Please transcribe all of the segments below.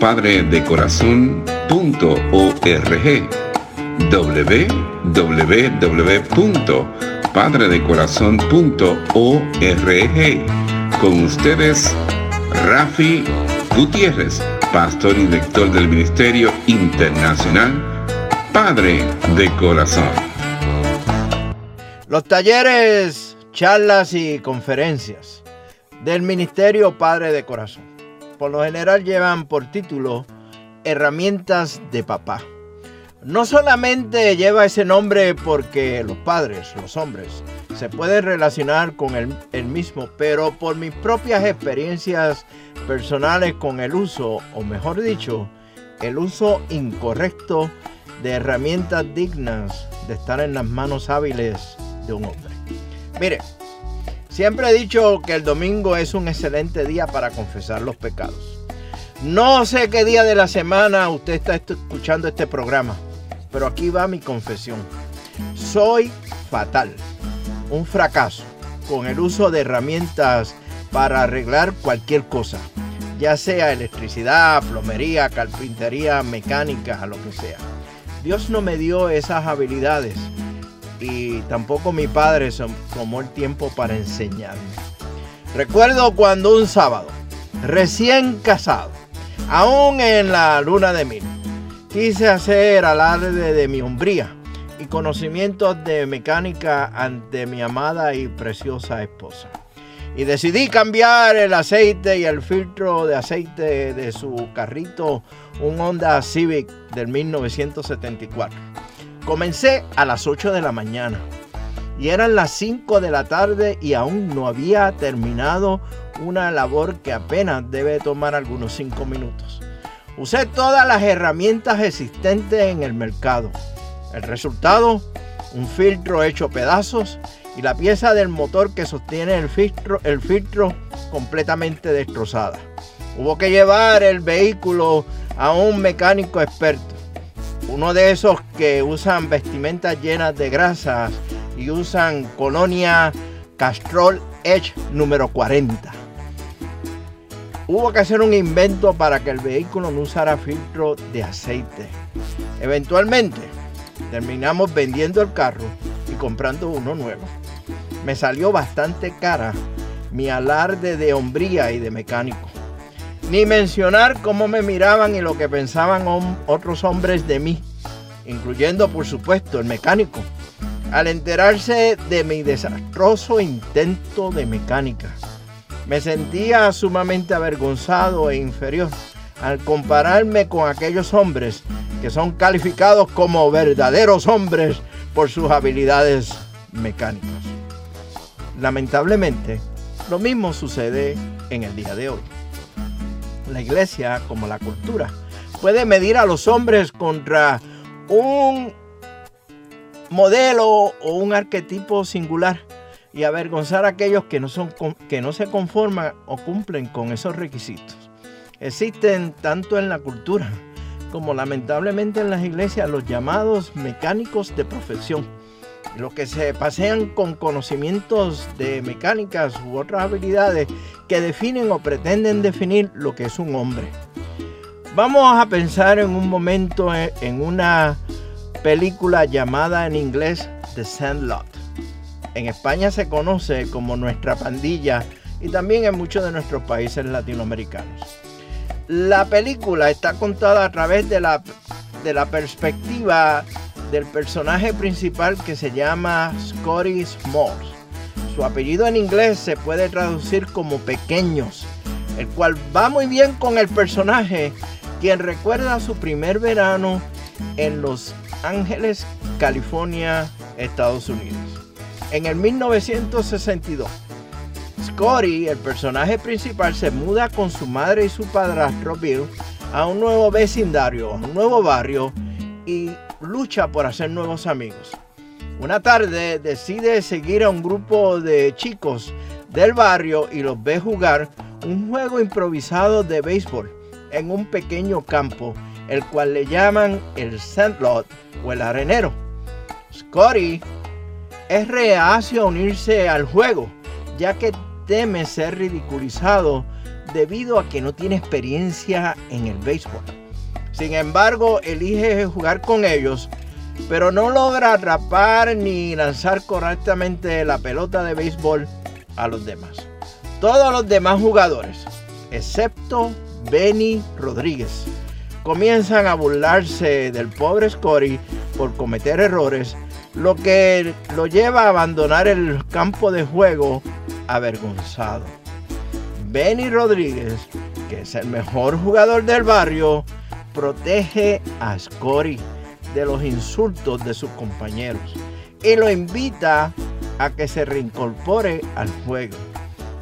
www.padredecorazon.org www.padredecorazon.org Con ustedes, Rafi Gutiérrez, pastor y director del Ministerio Internacional Padre de Corazón. Los talleres, charlas y conferencias del Ministerio Padre de Corazón. Por lo general llevan por título Herramientas de Papá. No solamente lleva ese nombre porque los padres, los hombres, se pueden relacionar con el, el, mismo, pero por mis propias experiencias personales con el uso, o mejor dicho, el uso incorrecto de herramientas dignas de estar en las manos hábiles de un hombre. Mire, Siempre he dicho que el domingo es un excelente día para confesar los pecados. No sé qué día de la semana usted está escuchando este programa, pero aquí va mi confesión. Soy fatal, un fracaso con el uso de herramientas para arreglar cualquier cosa, ya sea electricidad, plomería, carpintería, mecánica, lo que sea. Dios no me dio esas habilidades y tampoco mi padre tomó el tiempo para enseñarme. Recuerdo cuando un sábado, recién casado, aún en la luna de mil, quise hacer alarde de mi hombría y conocimientos de mecánica ante mi amada y preciosa esposa. Y decidí cambiar el aceite y el filtro de aceite de su carrito, un Honda Civic del 1974 Comencé a las 8 de la mañana y eran las 5 de la tarde y aún no había terminado una labor que apenas debe tomar algunos 5 minutos. Usé todas las herramientas existentes en el mercado. El resultado, un filtro hecho pedazos y la pieza del motor que sostiene el filtro, el filtro completamente destrozada. Hubo que llevar el vehículo a un mecánico experto uno de esos que usan vestimentas llenas de grasas y usan colonia Castrol Edge número 40. Hubo que hacer un invento para que el vehículo no usara filtro de aceite. Eventualmente terminamos vendiendo el carro y comprando uno nuevo. Me salió bastante cara mi alarde de hombría y de mecánico. Ni mencionar cómo me miraban y lo que pensaban otros hombres de mí, incluyendo por supuesto el mecánico, al enterarse de mi desastroso intento de mecánica. Me sentía sumamente avergonzado e inferior al compararme con aquellos hombres que son calificados como verdaderos hombres por sus habilidades mecánicas. Lamentablemente, lo mismo sucede en el día de hoy la iglesia como la cultura. Puede medir a los hombres contra un modelo o un arquetipo singular y avergonzar a aquellos que no, son, que no se conforman o cumplen con esos requisitos. Existen tanto en la cultura como lamentablemente en las iglesias los llamados mecánicos de profesión los que se pasean con conocimientos de mecánicas u otras habilidades que definen o pretenden definir lo que es un hombre. Vamos a pensar en un momento en una película llamada en inglés The Sandlot. En España se conoce como Nuestra Pandilla y también en muchos de nuestros países latinoamericanos. La película está contada a través de la, de la perspectiva del personaje principal que se llama Scotty Smalls. Su apellido en inglés se puede traducir como pequeños, el cual va muy bien con el personaje, quien recuerda su primer verano en Los Ángeles, California, Estados Unidos. En el 1962, Scotty, el personaje principal, se muda con su madre y su padrastro Bill a un nuevo vecindario, a un nuevo barrio y lucha por hacer nuevos amigos. Una tarde decide seguir a un grupo de chicos del barrio y los ve jugar un juego improvisado de béisbol en un pequeño campo, el cual le llaman el sandlot o el arenero. Scotty es reacio a unirse al juego, ya que teme ser ridiculizado debido a que no tiene experiencia en el béisbol. Sin embargo, elige jugar con ellos, pero no logra atrapar ni lanzar correctamente la pelota de béisbol a los demás. Todos los demás jugadores, excepto Benny Rodríguez, comienzan a burlarse del pobre Scotty por cometer errores, lo que lo lleva a abandonar el campo de juego avergonzado. Benny Rodríguez, que es el mejor jugador del barrio, protege a Scotty de los insultos de sus compañeros y lo invita a que se reincorpore al juego.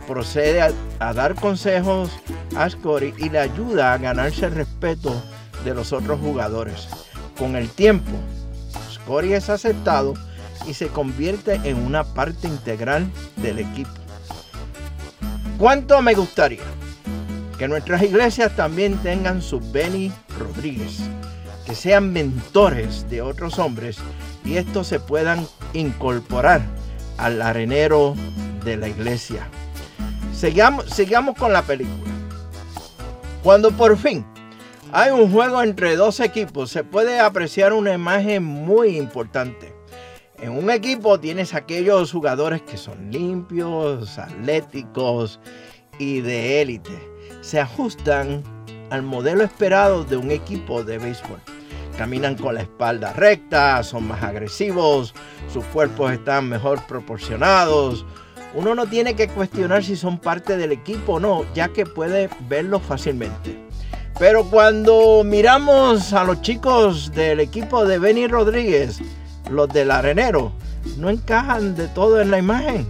Procede a, dar consejos a Scotty y le ayuda a ganarse el respeto de los otros jugadores. Con el tiempo, Scotty es aceptado y se convierte en una parte integral del equipo. ¿Cuánto me gustaría que nuestras iglesias también tengan su Benny Rodríguez? Que sean mentores de otros hombres y estos se puedan incorporar al arenero de la iglesia. Sigamos, con la película. Cuando por fin hay un juego entre dos equipos, se puede apreciar una imagen muy importante. En un equipo tienes aquellos jugadores que son limpios, atléticos y de élite. Se ajustan al modelo esperado de un equipo de béisbol. Caminan con la espalda recta, son más agresivos, sus cuerpos están mejor proporcionados. Uno no tiene que cuestionar si son parte del equipo o no, ya que puede verlos fácilmente. Pero cuando miramos a los chicos del equipo de Benny Rodríguez, los del arenero no encajan de todo en la imagen.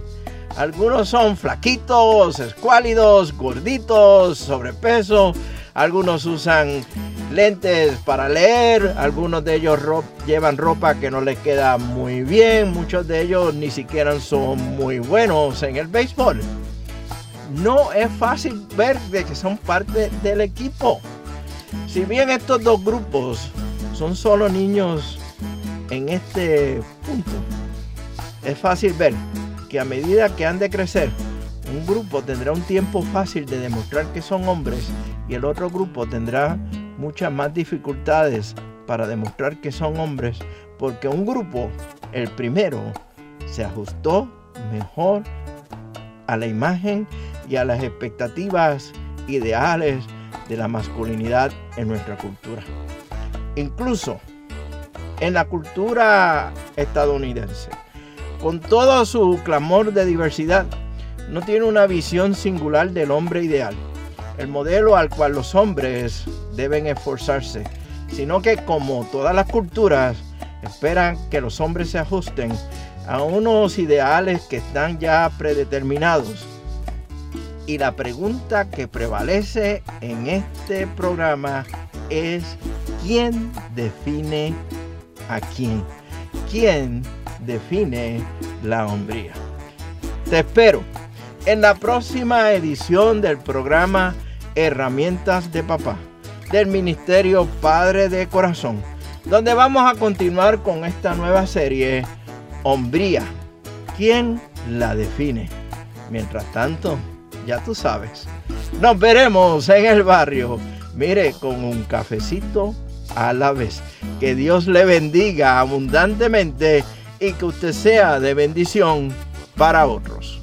Algunos son flaquitos, escuálidos, gorditos, sobrepeso. Algunos usan lentes para leer. Algunos de ellos llevan ropa que no les queda muy bien. Muchos de ellos ni siquiera son muy buenos en el béisbol. No es fácil ver de que son parte del equipo. Si bien estos dos grupos son solo niños en este punto, es fácil ver que a medida que han de crecer, un grupo tendrá un tiempo fácil de demostrar que son hombres y el otro grupo tendrá muchas más dificultades para demostrar que son hombres porque un grupo, el primero, se ajustó mejor a la imagen y a las expectativas ideales de la masculinidad en nuestra cultura. Incluso en la cultura estadounidense. Con todo su clamor de diversidad, no tiene una visión singular del hombre ideal, el modelo al cual los hombres deben esforzarse, sino que como todas las culturas, esperan que los hombres se ajusten a unos ideales que están ya predeterminados. Y la pregunta que prevalece en este programa es, ¿quién define a quién. ¿Quién define la hombría? Te espero en la próxima edición del programa Herramientas de Papá del Ministerio Padre de Corazón, donde vamos a continuar con esta nueva serie Hombría. ¿Quién la define? Mientras tanto, ya tú sabes, nos veremos en el barrio. Mire, con un cafecito a la vez. Que Dios le bendiga abundantemente y que usted sea de bendición para otros.